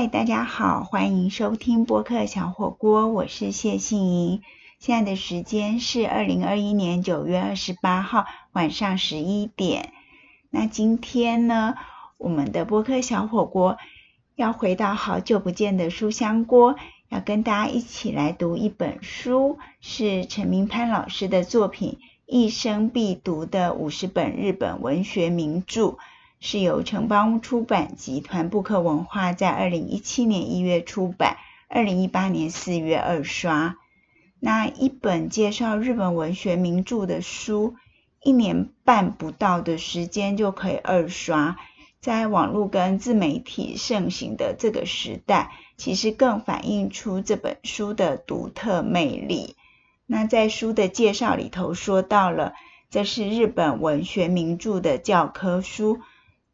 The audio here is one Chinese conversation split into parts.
嗨，大家好，欢迎收听播客小火锅，我是谢杏莹。现在的时间是二零二一年九月二十八号晚上十一点。那今天呢，我们的播客小火锅要回到好久不见的书香锅，要跟大家一起来读一本书，是陈明潘老师的作品《一生必读的五十本日本文学名著》。是由城邦出版集团布克文化在二零一七年一月出版，二零一八年四月二刷。那一本介绍日本文学名著的书，一年半不到的时间就可以二刷，在网络跟自媒体盛行的这个时代，其实更反映出这本书的独特魅力。那在书的介绍里头说到了，这是日本文学名著的教科书。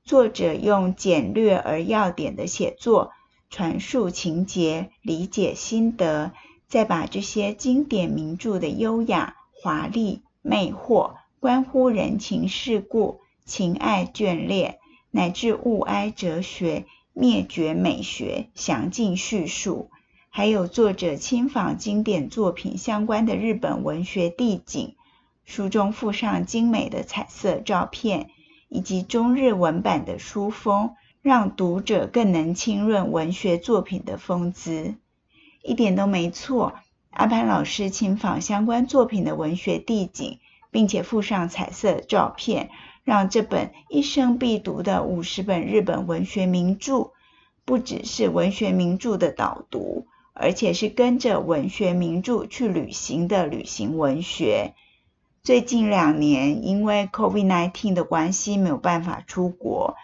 作者用简略而要点的写作，传述情节、理解心得，再把这些经典名著的优雅、华丽、魅惑，关乎人情世故、情爱眷恋，乃至物哀哲学、灭绝美学，详尽叙述。还有作者亲访经典作品相关的日本文学地景，书中附上精美的彩色照片。以及中日文版的书风，让读者更能浸润文学作品的风姿，一点都没错。阿潘老师亲访相关作品的文学地景，并且附上彩色照片，让这本一生必读的五十本日本文学名著，不只是文学名著的导读，而且是跟着文学名著去旅行的旅行文学。最近两年，因为 COVID-19 的关系，没有办法出国，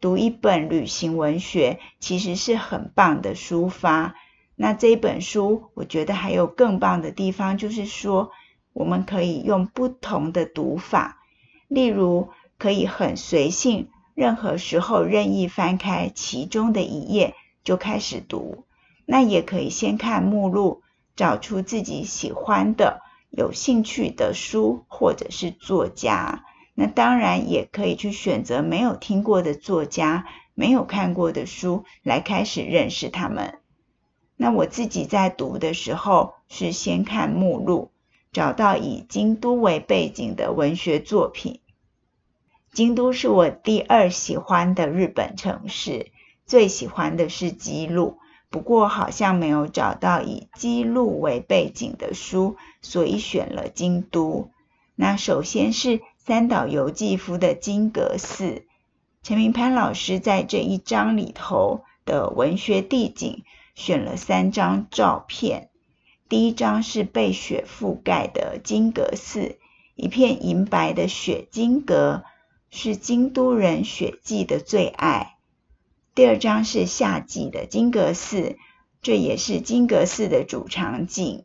读一本旅行文学其实是很棒的抒发。那这一本书，我觉得还有更棒的地方，就是说我们可以用不同的读法，例如可以很随性，任何时候任意翻开其中的一页就开始读。那也可以先看目录，找出自己喜欢的。有兴趣的书或者是作家，那当然也可以去选择没有听过的作家、没有看过的书来开始认识他们。那我自己在读的时候是先看目录，找到以京都为背景的文学作品。京都是我第二喜欢的日本城市，最喜欢的是吉鲁。不过好像没有找到以基路为背景的书，所以选了京都。那首先是三岛由纪夫的金阁寺。陈明潘老师在这一章里头的文学地景选了三张照片。第一张是被雪覆盖的金阁寺，一片银白的雪金阁，是京都人雪季的最爱。第二章是夏季的金阁寺，这也是金阁寺的主场景。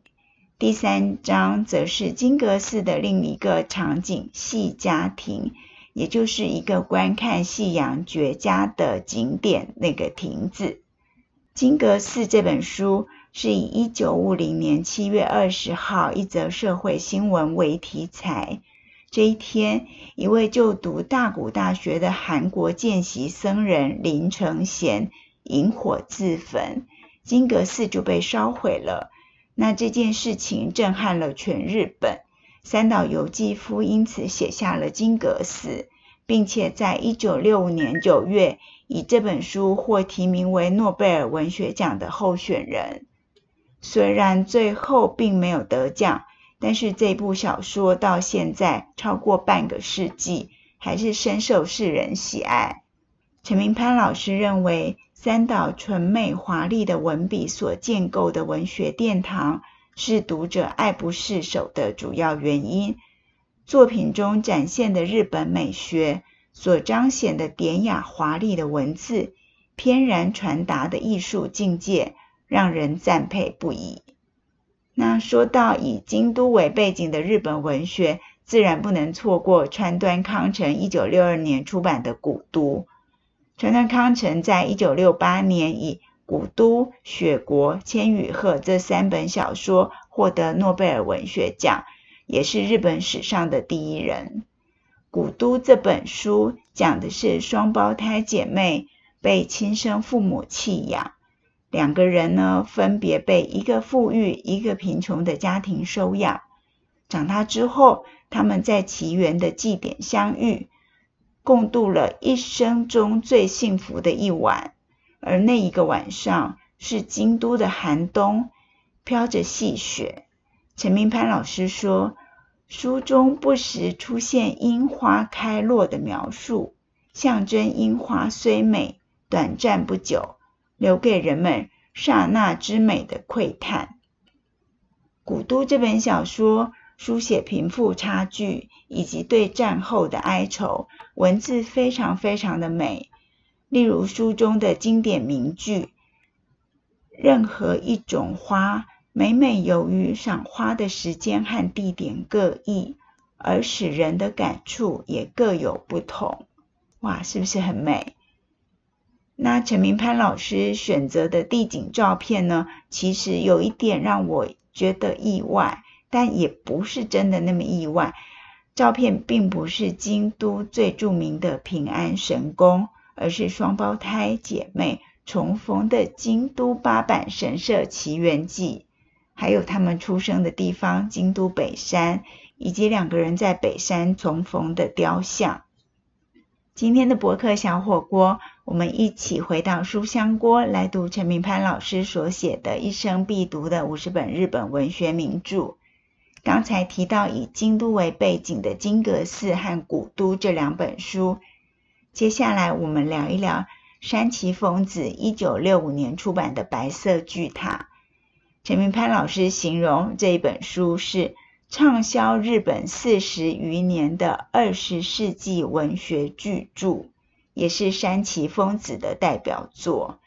第三章则是金阁寺的另一个场景——戏家亭，也就是一个观看夕阳绝佳的景点那个亭子。金阁寺这本书是以一九五零年七月二十号一则社会新闻为题材。这一天，一位就读大谷大学的韩国见习僧人林承贤引火自焚，金阁寺就被烧毁了。那这件事情震撼了全日本，三岛由纪夫因此写下了《金阁寺》，并且在一九六五年九月以这本书获提名为诺贝尔文学奖的候选人，虽然最后并没有得奖。但是这部小说到现在超过半个世纪，还是深受世人喜爱。陈明潘老师认为，三岛纯美华丽的文笔所建构的文学殿堂，是读者爱不释手的主要原因。作品中展现的日本美学，所彰显的典雅华丽的文字，翩然传达的艺术境界，让人赞佩不已。那说到以京都为背景的日本文学，自然不能错过川端康成一九六二年出版的《古都》。川端康成在一九六八年以《古都》《雪国》《千羽鹤》这三本小说获得诺贝尔文学奖，也是日本史上的第一人。《古都》这本书讲的是双胞胎姐妹被亲生父母弃养。两个人呢分别被一个富裕、一个贫穷的家庭收养。长大之后，他们在奇缘的祭典相遇，共度了一生中最幸福的一晚。而那一个晚上是京都的寒冬，飘着细雪。陈明潘老师说，书中不时出现樱花开落的描述，象征樱花虽美，短暂不久，留给人们刹那之美的喟叹。古都这本小说书写贫富差距以及对战后的哀愁，文字非常非常的美。例如书中的经典名句：“任何一种花，每每由于赏花的时间和地点各异，而使人的感触也各有不同。”哇，是不是很美？那陈明潘老师选择的地景照片呢？其实有一点让我觉得意外，但也不是真的那么意外。照片并不是京都最著名的平安神宫。而是双胞胎姐妹重逢的京都八坂神社奇缘记，还有他们出生的地方京都北山，以及两个人在北山重逢的雕像。今天的博客小火锅，我们一起回到书香锅来读陈明潘老师所写的一生必读的五十本日本文学名著。刚才提到以京都为背景的金阁寺和古都这两本书。接下来我们聊一聊山崎丰子一九六五年出版的《白色巨塔》。陈明潘老师形容这一本书是畅销日本四十余年的二十世纪文学巨著，也是山崎丰子的代表作。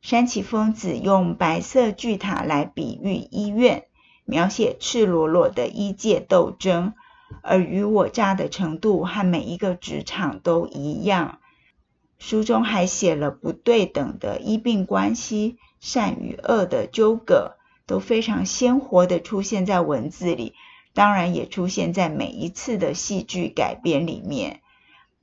山崎丰子用白色巨塔来比喻医院，描写赤裸裸的医界斗争。而与我诈的程度和每一个职场都一样。书中还写了不对等的医病关系、善与恶的纠葛，都非常鲜活的出现在文字里，当然也出现在每一次的戏剧改编里面。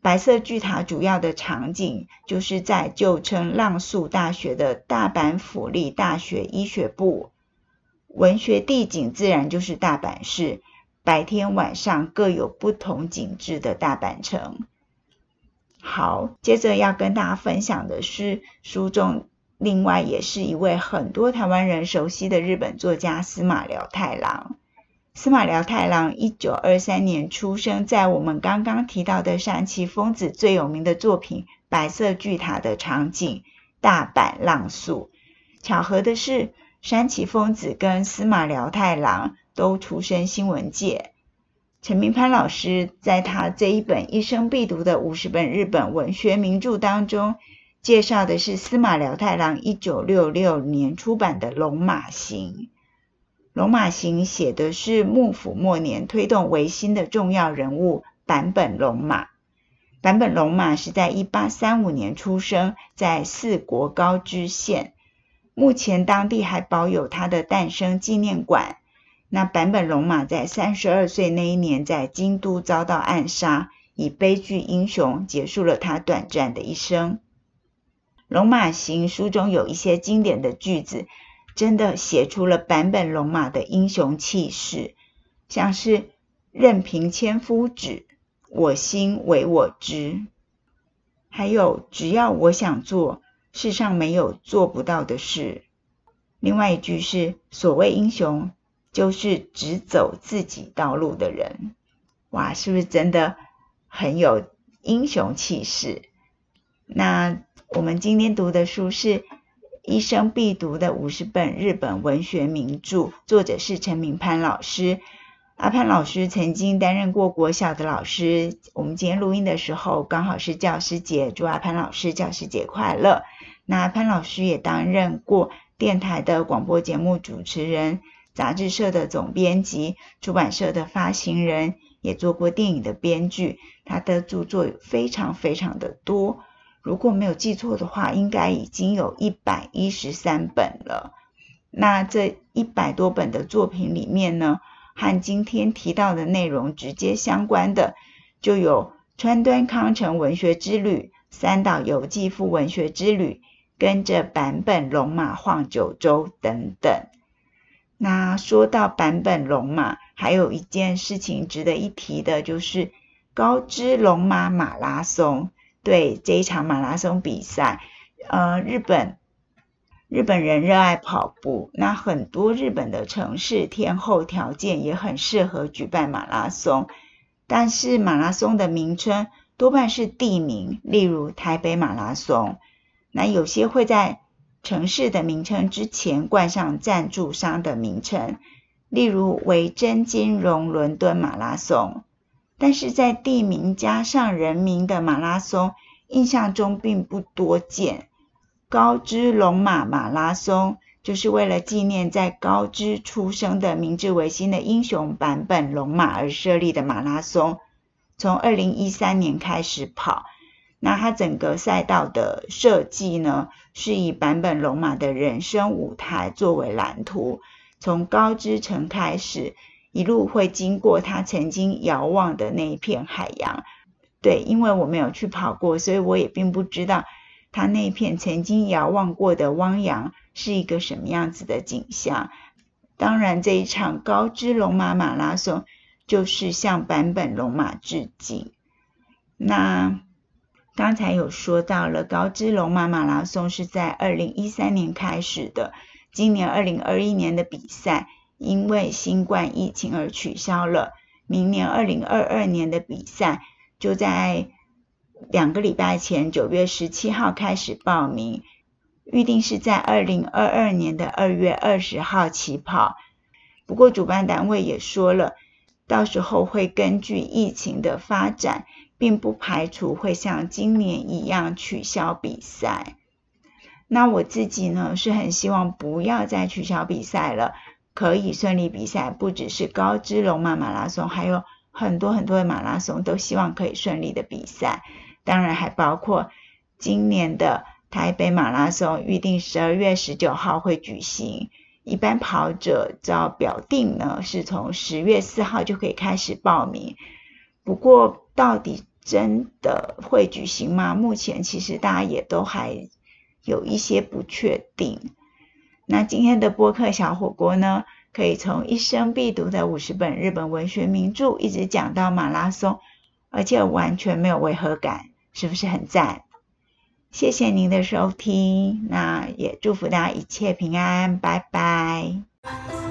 白色巨塔主要的场景就是在旧称浪速大学的大阪府立大学医学部，文学地景自然就是大阪市。白天晚上各有不同景致的大阪城。好，接着要跟大家分享的是书中另外也是一位很多台湾人熟悉的日本作家司马辽太郎。司马辽太郎一九二三年出生在我们刚刚提到的山崎丰子最有名的作品《白色巨塔》的场景大阪浪速。巧合的是，山崎丰子跟司马辽太郎。都出身新闻界。陈明潘老师在他这一本一生必读的五十本日本文学名著当中，介绍的是司马辽太郎一九六六年出版的《龙马行》。《龙马行》写的是幕府末年推动维新的重要人物坂本龙马。坂本龙马是在一八三五年出生在四国高知县，目前当地还保有他的诞生纪念馆。那坂本龙马在三十二岁那一年，在京都遭到暗杀，以悲剧英雄结束了他短暂的一生。《龙马行》书中有一些经典的句子，真的写出了坂本龙马的英雄气势，像是“任凭千夫指，我心唯我知”，还有“只要我想做，世上没有做不到的事”。另外一句是“所谓英雄”。就是只走自己道路的人，哇，是不是真的很有英雄气势？那我们今天读的书是一生必读的五十本日本文学名著，作者是陈明潘老师。阿潘老师曾经担任过国小的老师，我们今天录音的时候刚好是教师节，祝阿潘老师教师节快乐。那潘老师也担任过电台的广播节目主持人。杂志社的总编辑，出版社的发行人，也做过电影的编剧。他的著作非常非常的多，如果没有记错的话，应该已经有一百一十三本了。那这一百多本的作品里面呢，和今天提到的内容直接相关的，就有川端康成文学之旅、三岛由纪夫文学之旅、跟着坂本龙马晃九州等等。那说到坂本龙马，还有一件事情值得一提的，就是高知龙马马拉松。对这一场马拉松比赛，呃，日本日本人热爱跑步，那很多日本的城市天候条件也很适合举办马拉松，但是马拉松的名称多半是地名，例如台北马拉松。那有些会在城市的名称之前冠上赞助商的名称，例如维珍金融伦敦马拉松。但是在地名加上人名的马拉松，印象中并不多见。高知龙马马拉松就是为了纪念在高知出生的明治维新的英雄坂本龙马而设立的马拉松，从二零一三年开始跑。那它整个赛道的设计呢，是以坂本龙马的人生舞台作为蓝图，从高知城开始。一路会经过他曾经遥望的那一片海洋，对，因为我没有去跑过，所以我也并不知道他那片曾经遥望过的汪洋是一个什么样子的景象。当然，这一场高知龙马马拉松就是向坂本龙马致敬。那刚才有说到了，高知龙马马拉松是在二零一三年开始的，今年二零二一年的比赛。因为新冠疫情而取消了，明年二零二二年的比赛就在两个礼拜前，九月十七号开始报名，预定是在二零二二年的二月二十号起跑。不过主办单位也说了，到时候会根据疫情的发展，并不排除会像今年一样取消比赛。那我自己呢，是很希望不要再取消比赛了。可以顺利比赛，不只是高知龙马马拉松，还有很多很多的马拉松都希望可以顺利的比赛。当然还包括今年的台北马拉松，预定十二月十九号会举行。一般跑者照表定呢，是从十月四号就可以开始报名。不过到底真的会举行吗？目前其实大家也都还有一些不确定。那今天的播客小火锅呢，可以从一生必读的五十本日本文学名著，一直讲到马拉松，而且完全没有违和感，是不是很赞？谢谢您的收听，那也祝福大家一切平安，拜拜。